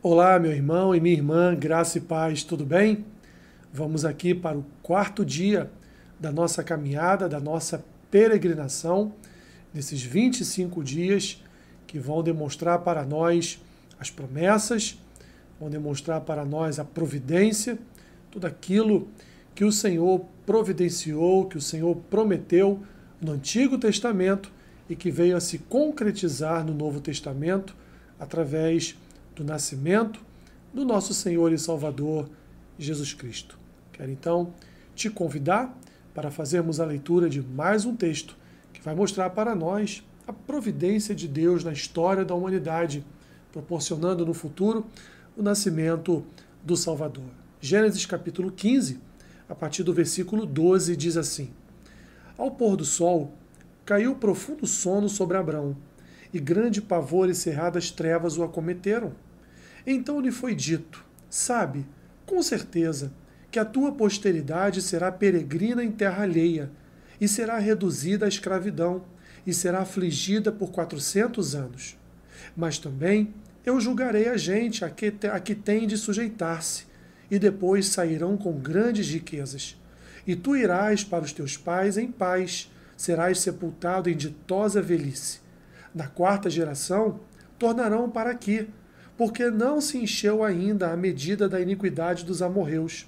Olá, meu irmão e minha irmã, graça e paz, tudo bem? Vamos aqui para o quarto dia da nossa caminhada, da nossa peregrinação, nesses 25 dias que vão demonstrar para nós as promessas, vão demonstrar para nós a providência, tudo aquilo que o Senhor providenciou, que o Senhor prometeu no Antigo Testamento e que veio a se concretizar no Novo Testamento através do nascimento do nosso Senhor e Salvador Jesus Cristo. Quero então te convidar para fazermos a leitura de mais um texto que vai mostrar para nós a providência de Deus na história da humanidade, proporcionando no futuro o nascimento do Salvador. Gênesis capítulo 15, a partir do versículo 12, diz assim: Ao pôr do sol, caiu profundo sono sobre Abrão, e grande pavor e cerradas trevas o acometeram. Então lhe foi dito: Sabe, com certeza, que a tua posteridade será peregrina em terra alheia, e será reduzida à escravidão, e será afligida por quatrocentos anos. Mas também eu julgarei a gente a que, a que tem de sujeitar-se, e depois sairão com grandes riquezas. E tu irás para os teus pais em paz, serás sepultado em ditosa velhice. Na quarta geração, tornarão para aqui, porque não se encheu ainda a medida da iniquidade dos amorreus.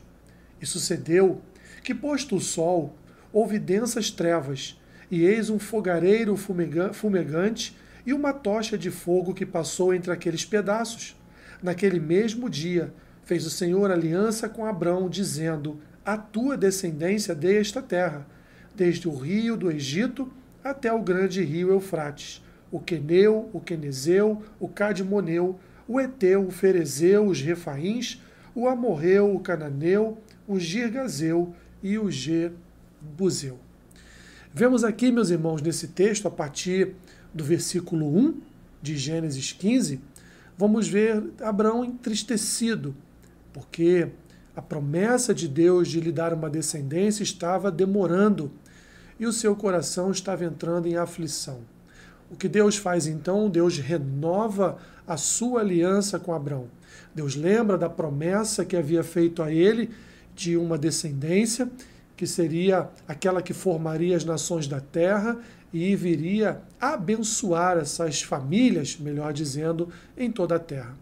E sucedeu que, posto o sol, houve densas trevas, e eis um fogareiro fumegante e uma tocha de fogo que passou entre aqueles pedaços. Naquele mesmo dia, fez o Senhor aliança com Abrão, dizendo: A tua descendência dei esta terra, desde o rio do Egito até o grande rio Eufrates, o Queneu, o Quenezeu, o Cadimoneu, o Eteu, o Ferezeu, os Refaíns, o Amorreu, o Cananeu, o Girgazeu e o Jebuseu. Vemos aqui, meus irmãos, nesse texto, a partir do versículo 1 de Gênesis 15, vamos ver Abraão entristecido, porque a promessa de Deus de lhe dar uma descendência estava demorando e o seu coração estava entrando em aflição. O que Deus faz então? Deus renova a sua aliança com Abraão. Deus lembra da promessa que havia feito a ele de uma descendência, que seria aquela que formaria as nações da terra e viria abençoar essas famílias, melhor dizendo, em toda a terra.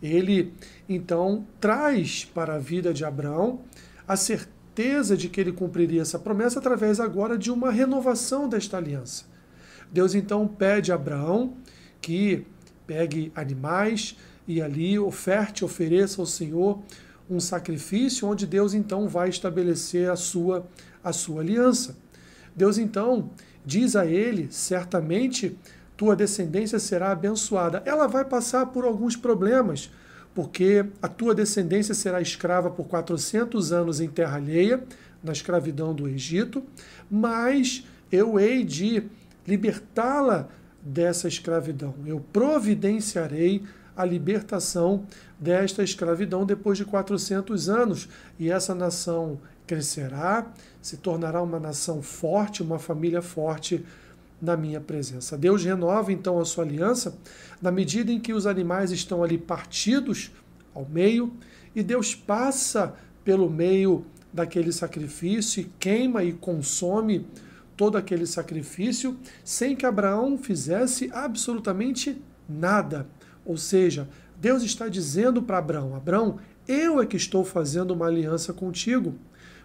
Ele então traz para a vida de Abraão a certeza de que ele cumpriria essa promessa através agora de uma renovação desta aliança. Deus então pede a Abraão que pegue animais e ali oferte, ofereça ao Senhor um sacrifício onde Deus então vai estabelecer a sua a sua aliança. Deus então diz a ele, certamente tua descendência será abençoada. Ela vai passar por alguns problemas, porque a tua descendência será escrava por 400 anos em terra alheia, na escravidão do Egito, mas eu hei de libertá-la dessa escravidão. Eu providenciarei a libertação desta escravidão depois de 400 anos, e essa nação crescerá, se tornará uma nação forte, uma família forte na minha presença. Deus renova então a sua aliança na medida em que os animais estão ali partidos ao meio e Deus passa pelo meio daquele sacrifício e queima e consome todo aquele sacrifício sem que Abraão fizesse absolutamente nada. Ou seja, Deus está dizendo para Abraão: Abraão, eu é que estou fazendo uma aliança contigo.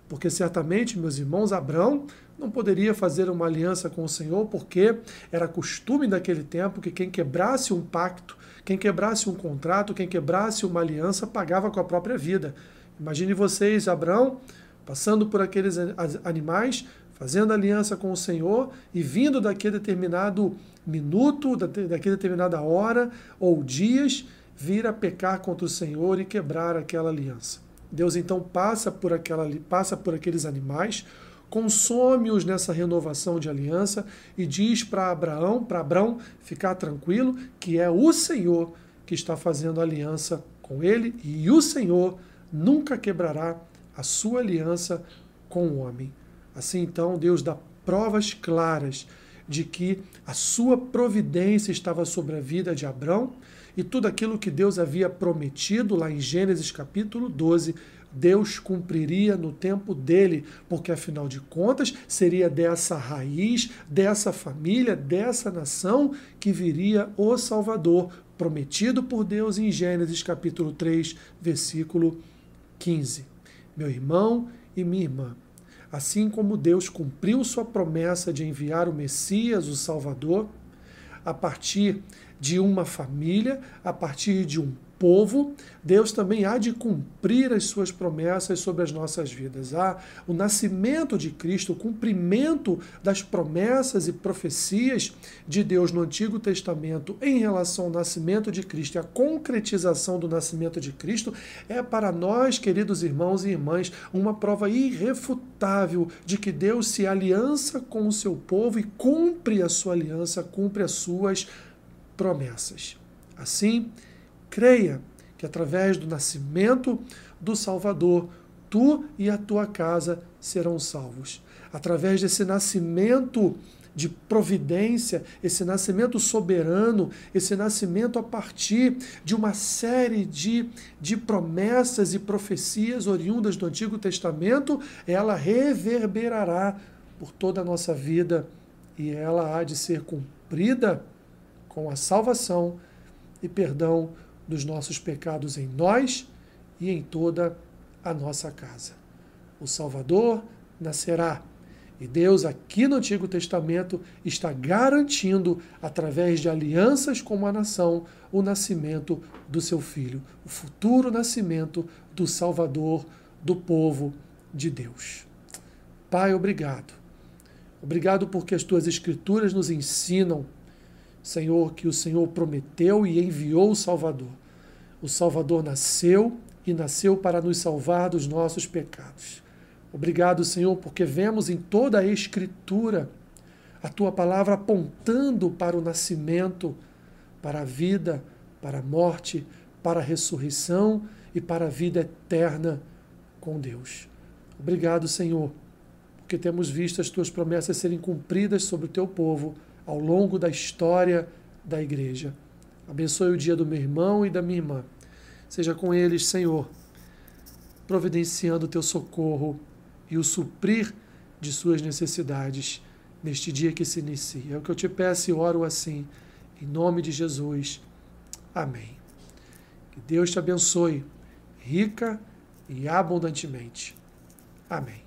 Porque certamente, meus irmãos, Abraão não poderia fazer uma aliança com o Senhor, porque era costume daquele tempo que quem quebrasse um pacto, quem quebrasse um contrato, quem quebrasse uma aliança, pagava com a própria vida. Imagine vocês, Abraão, passando por aqueles animais, fazendo aliança com o Senhor e vindo daquele determinado minuto, daquela determinada hora ou dias, vir a pecar contra o Senhor e quebrar aquela aliança. Deus então passa por, aquela, passa por aqueles animais, consome-os nessa renovação de aliança e diz para Abraão, para Abraão ficar tranquilo, que é o Senhor que está fazendo aliança com ele e o Senhor nunca quebrará a sua aliança com o homem. Assim, então, Deus dá provas claras de que a sua providência estava sobre a vida de Abrão e tudo aquilo que Deus havia prometido lá em Gênesis capítulo 12, Deus cumpriria no tempo dele, porque afinal de contas seria dessa raiz, dessa família, dessa nação que viria o Salvador, prometido por Deus em Gênesis capítulo 3, versículo 15. Meu irmão e minha irmã, assim como Deus cumpriu sua promessa de enviar o Messias, o Salvador, a partir de uma família, a partir de um povo, Deus também há de cumprir as suas promessas sobre as nossas vidas. Há o nascimento de Cristo, o cumprimento das promessas e profecias de Deus no Antigo Testamento em relação ao nascimento de Cristo e a concretização do nascimento de Cristo é para nós, queridos irmãos e irmãs, uma prova irrefutável de que Deus se aliança com o seu povo e cumpre a sua aliança, cumpre as suas promessas. Assim, creia que através do nascimento do Salvador, tu e a tua casa serão salvos. Através desse nascimento de providência, esse nascimento soberano, esse nascimento a partir de uma série de, de promessas e profecias oriundas do Antigo Testamento, ela reverberará por toda a nossa vida e ela há de ser cumprida com a salvação e perdão dos nossos pecados em nós e em toda a nossa casa. O Salvador nascerá. E Deus, aqui no Antigo Testamento, está garantindo, através de alianças com a nação, o nascimento do seu filho, o futuro nascimento do Salvador do povo de Deus. Pai, obrigado. Obrigado porque as tuas Escrituras nos ensinam Senhor, que o Senhor prometeu e enviou o Salvador. O Salvador nasceu e nasceu para nos salvar dos nossos pecados. Obrigado, Senhor, porque vemos em toda a Escritura a tua palavra apontando para o nascimento, para a vida, para a morte, para a ressurreição e para a vida eterna com Deus. Obrigado, Senhor, porque temos visto as tuas promessas serem cumpridas sobre o teu povo ao longo da história da igreja. Abençoe o dia do meu irmão e da minha irmã. Seja com eles, Senhor, providenciando o teu socorro e o suprir de suas necessidades neste dia que se inicia. É o que eu te peço e oro assim, em nome de Jesus. Amém. Que Deus te abençoe rica e abundantemente. Amém.